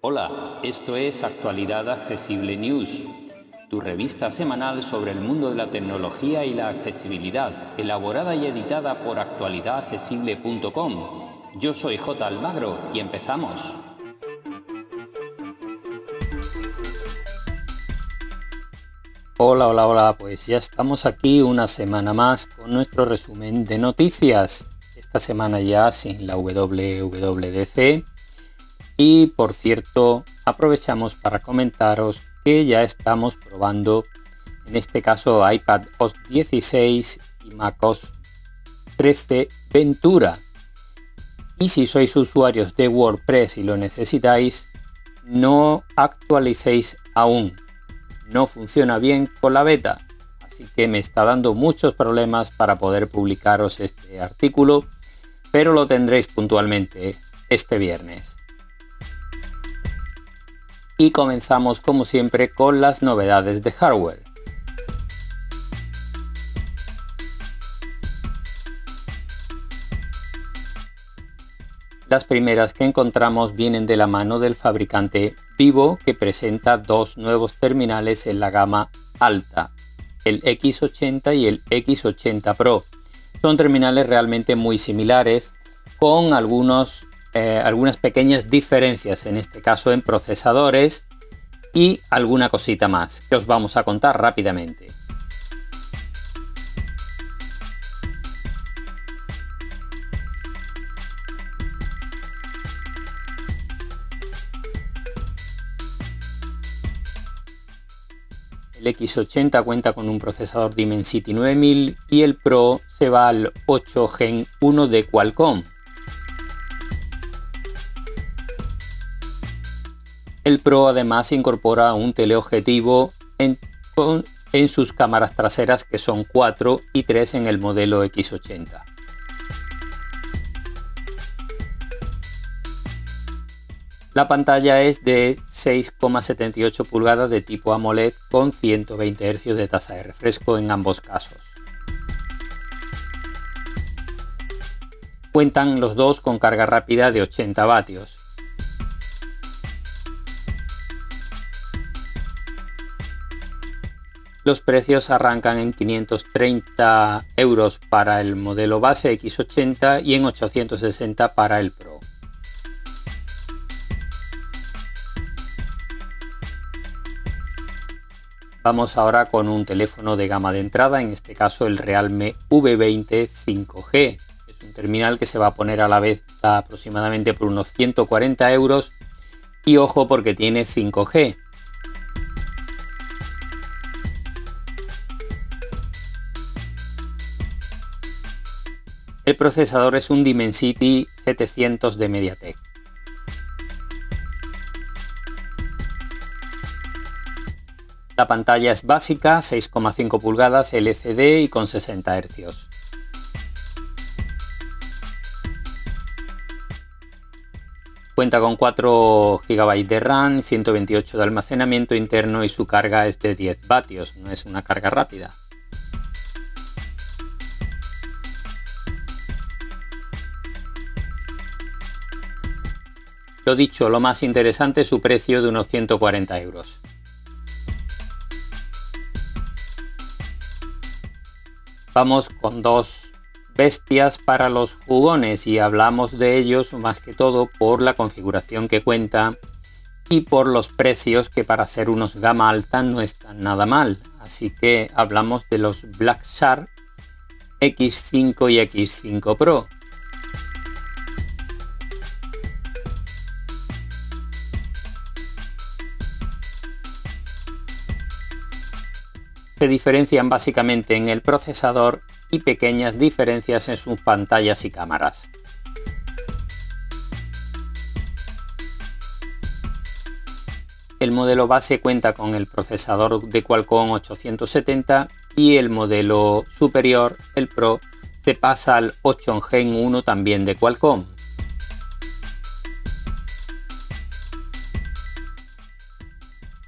Hola, esto es Actualidad Accesible News, tu revista semanal sobre el mundo de la tecnología y la accesibilidad, elaborada y editada por actualidadaccesible.com. Yo soy J. Almagro y empezamos. Hola, hola, hola, pues ya estamos aquí una semana más con nuestro resumen de noticias. Esta semana ya sin la WWDC. Y por cierto, aprovechamos para comentaros que ya estamos probando, en este caso iPad OS 16 y macOS 13 Ventura. Y si sois usuarios de WordPress y lo necesitáis, no actualicéis aún no funciona bien con la beta, así que me está dando muchos problemas para poder publicaros este artículo, pero lo tendréis puntualmente este viernes. Y comenzamos como siempre con las novedades de hardware. Las primeras que encontramos vienen de la mano del fabricante Vivo que presenta dos nuevos terminales en la gama alta, el X80 y el X80 Pro. Son terminales realmente muy similares con algunos, eh, algunas pequeñas diferencias, en este caso en procesadores y alguna cosita más que os vamos a contar rápidamente. El X80 cuenta con un procesador Dimensity 9000 y el Pro se va al 8 Gen 1 de Qualcomm. El Pro además incorpora un teleobjetivo en, en sus cámaras traseras que son 4 y 3 en el modelo X80. La pantalla es de 6,78 pulgadas de tipo AMOLED con 120 Hz de tasa de refresco en ambos casos. Cuentan los dos con carga rápida de 80 vatios. Los precios arrancan en 530 euros para el modelo base X80 y en 860 para el Pro. Vamos ahora con un teléfono de gama de entrada, en este caso el Realme V20 5G. Es un terminal que se va a poner a la vez aproximadamente por unos 140 euros y ojo porque tiene 5G. El procesador es un Dimensity 700 de MediaTek. La pantalla es básica, 6,5 pulgadas LCD y con 60 Hz. Cuenta con 4 GB de RAM, 128 de almacenamiento interno y su carga es de 10 vatios, no es una carga rápida. Lo dicho, lo más interesante es su precio de unos 140 euros. Vamos con dos bestias para los jugones y hablamos de ellos más que todo por la configuración que cuenta y por los precios que para ser unos gama alta no están nada mal. Así que hablamos de los Black Shark X5 y X5 Pro. Se diferencian básicamente en el procesador y pequeñas diferencias en sus pantallas y cámaras. El modelo base cuenta con el procesador de Qualcomm 870 y el modelo superior, el Pro, se pasa al 8 Gen 1 también de Qualcomm.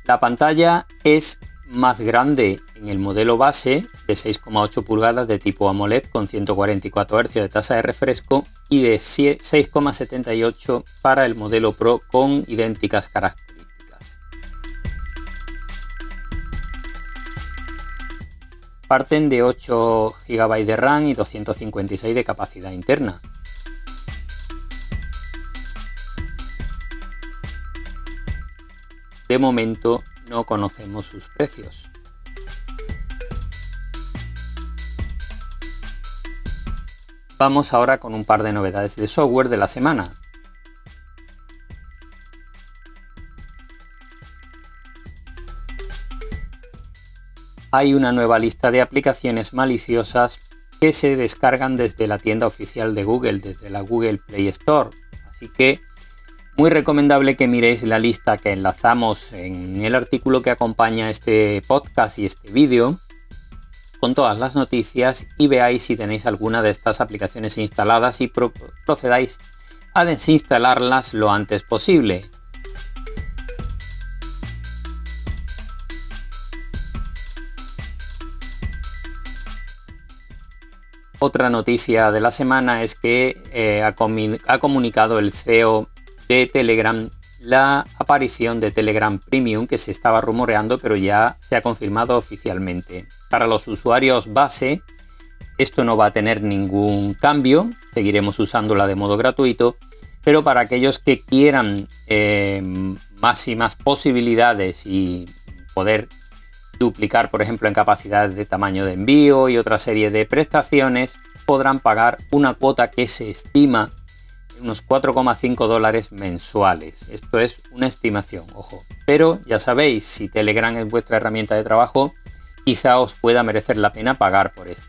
La pantalla es más grande en el modelo base de 6,8 pulgadas de tipo AMOLED con 144 Hz de tasa de refresco y de 6,78 para el modelo Pro con idénticas características. Parten de 8 GB de RAM y 256 de capacidad interna. De momento no conocemos sus precios. Vamos ahora con un par de novedades de software de la semana. Hay una nueva lista de aplicaciones maliciosas que se descargan desde la tienda oficial de Google, desde la Google Play Store. Así que muy recomendable que miréis la lista que enlazamos en el artículo que acompaña este podcast y este vídeo con todas las noticias y veáis si tenéis alguna de estas aplicaciones instaladas y procedáis a desinstalarlas lo antes posible. Otra noticia de la semana es que eh, ha, ha comunicado el CEO de Telegram la aparición de Telegram Premium que se estaba rumoreando pero ya se ha confirmado oficialmente. Para los usuarios base esto no va a tener ningún cambio, seguiremos usándola de modo gratuito, pero para aquellos que quieran eh, más y más posibilidades y poder duplicar, por ejemplo, en capacidad de tamaño de envío y otra serie de prestaciones, podrán pagar una cuota que se estima unos 4,5 dólares mensuales. Esto es una estimación, ojo. Pero ya sabéis, si Telegram es vuestra herramienta de trabajo, quizá os pueda merecer la pena pagar por esto.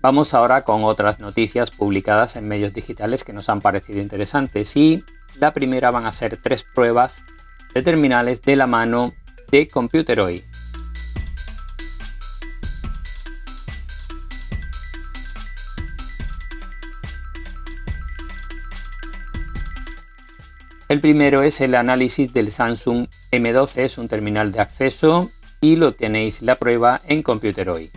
Vamos ahora con otras noticias publicadas en medios digitales que nos han parecido interesantes y la primera van a ser tres pruebas de terminales de la mano de Computeroid. El primero es el análisis del Samsung M12, es un terminal de acceso y lo tenéis la prueba en Computeroid.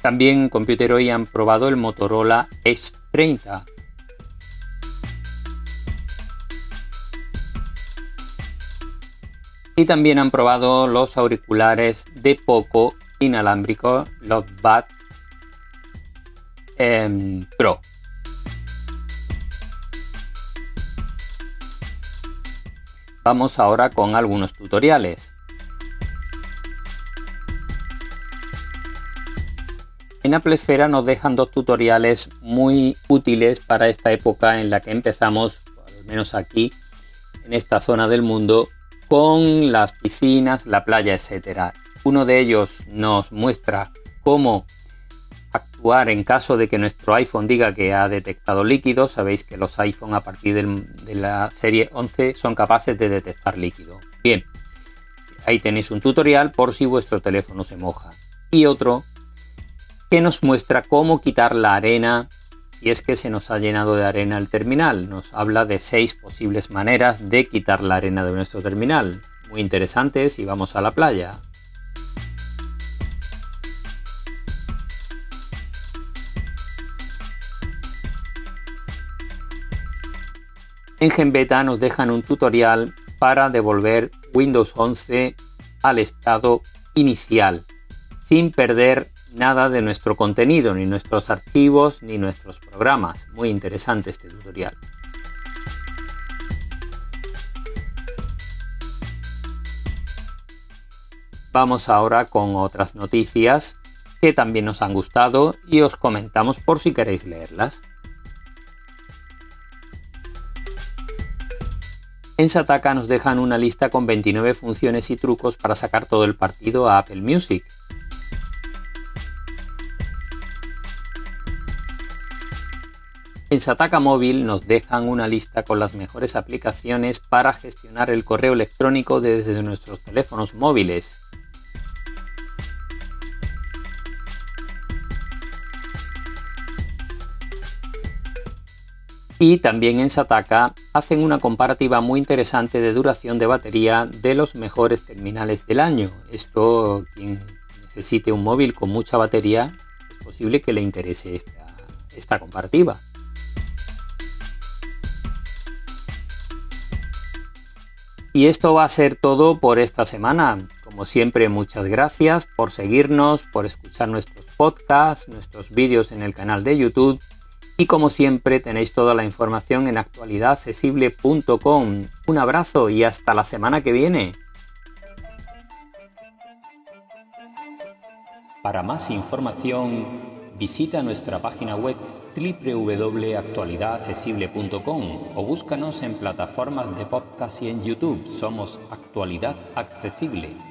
También en Computeroid han probado el Motorola X30. Y también han probado los auriculares de Poco inalámbricos, los BAT em, Pro. Vamos ahora con algunos tutoriales. En Apple Esfera nos dejan dos tutoriales muy útiles para esta época en la que empezamos, al menos aquí, en esta zona del mundo, con las piscinas, la playa, etc. Uno de ellos nos muestra cómo actuar en caso de que nuestro iPhone diga que ha detectado líquido. Sabéis que los iPhone a partir de la serie 11 son capaces de detectar líquido. Bien, ahí tenéis un tutorial por si vuestro teléfono se moja. Y otro que nos muestra cómo quitar la arena si es que se nos ha llenado de arena el terminal. Nos habla de seis posibles maneras de quitar la arena de nuestro terminal. Muy interesante si vamos a la playa. En GenBeta nos dejan un tutorial para devolver Windows 11 al estado inicial, sin perder nada de nuestro contenido, ni nuestros archivos, ni nuestros programas. Muy interesante este tutorial. Vamos ahora con otras noticias que también nos han gustado y os comentamos por si queréis leerlas. En Sataka nos dejan una lista con 29 funciones y trucos para sacar todo el partido a Apple Music. En Sataka Móvil nos dejan una lista con las mejores aplicaciones para gestionar el correo electrónico desde nuestros teléfonos móviles. Y también en Sataka hacen una comparativa muy interesante de duración de batería de los mejores terminales del año. Esto, quien necesite un móvil con mucha batería, es posible que le interese esta, esta comparativa. Y esto va a ser todo por esta semana. Como siempre, muchas gracias por seguirnos, por escuchar nuestros podcasts, nuestros vídeos en el canal de YouTube. Y como siempre, tenéis toda la información en actualidadaccesible.com. Un abrazo y hasta la semana que viene. Para más información, Visita nuestra página web www.actualidadaccesible.com o búscanos en plataformas de podcast y en YouTube. Somos Actualidad Accesible.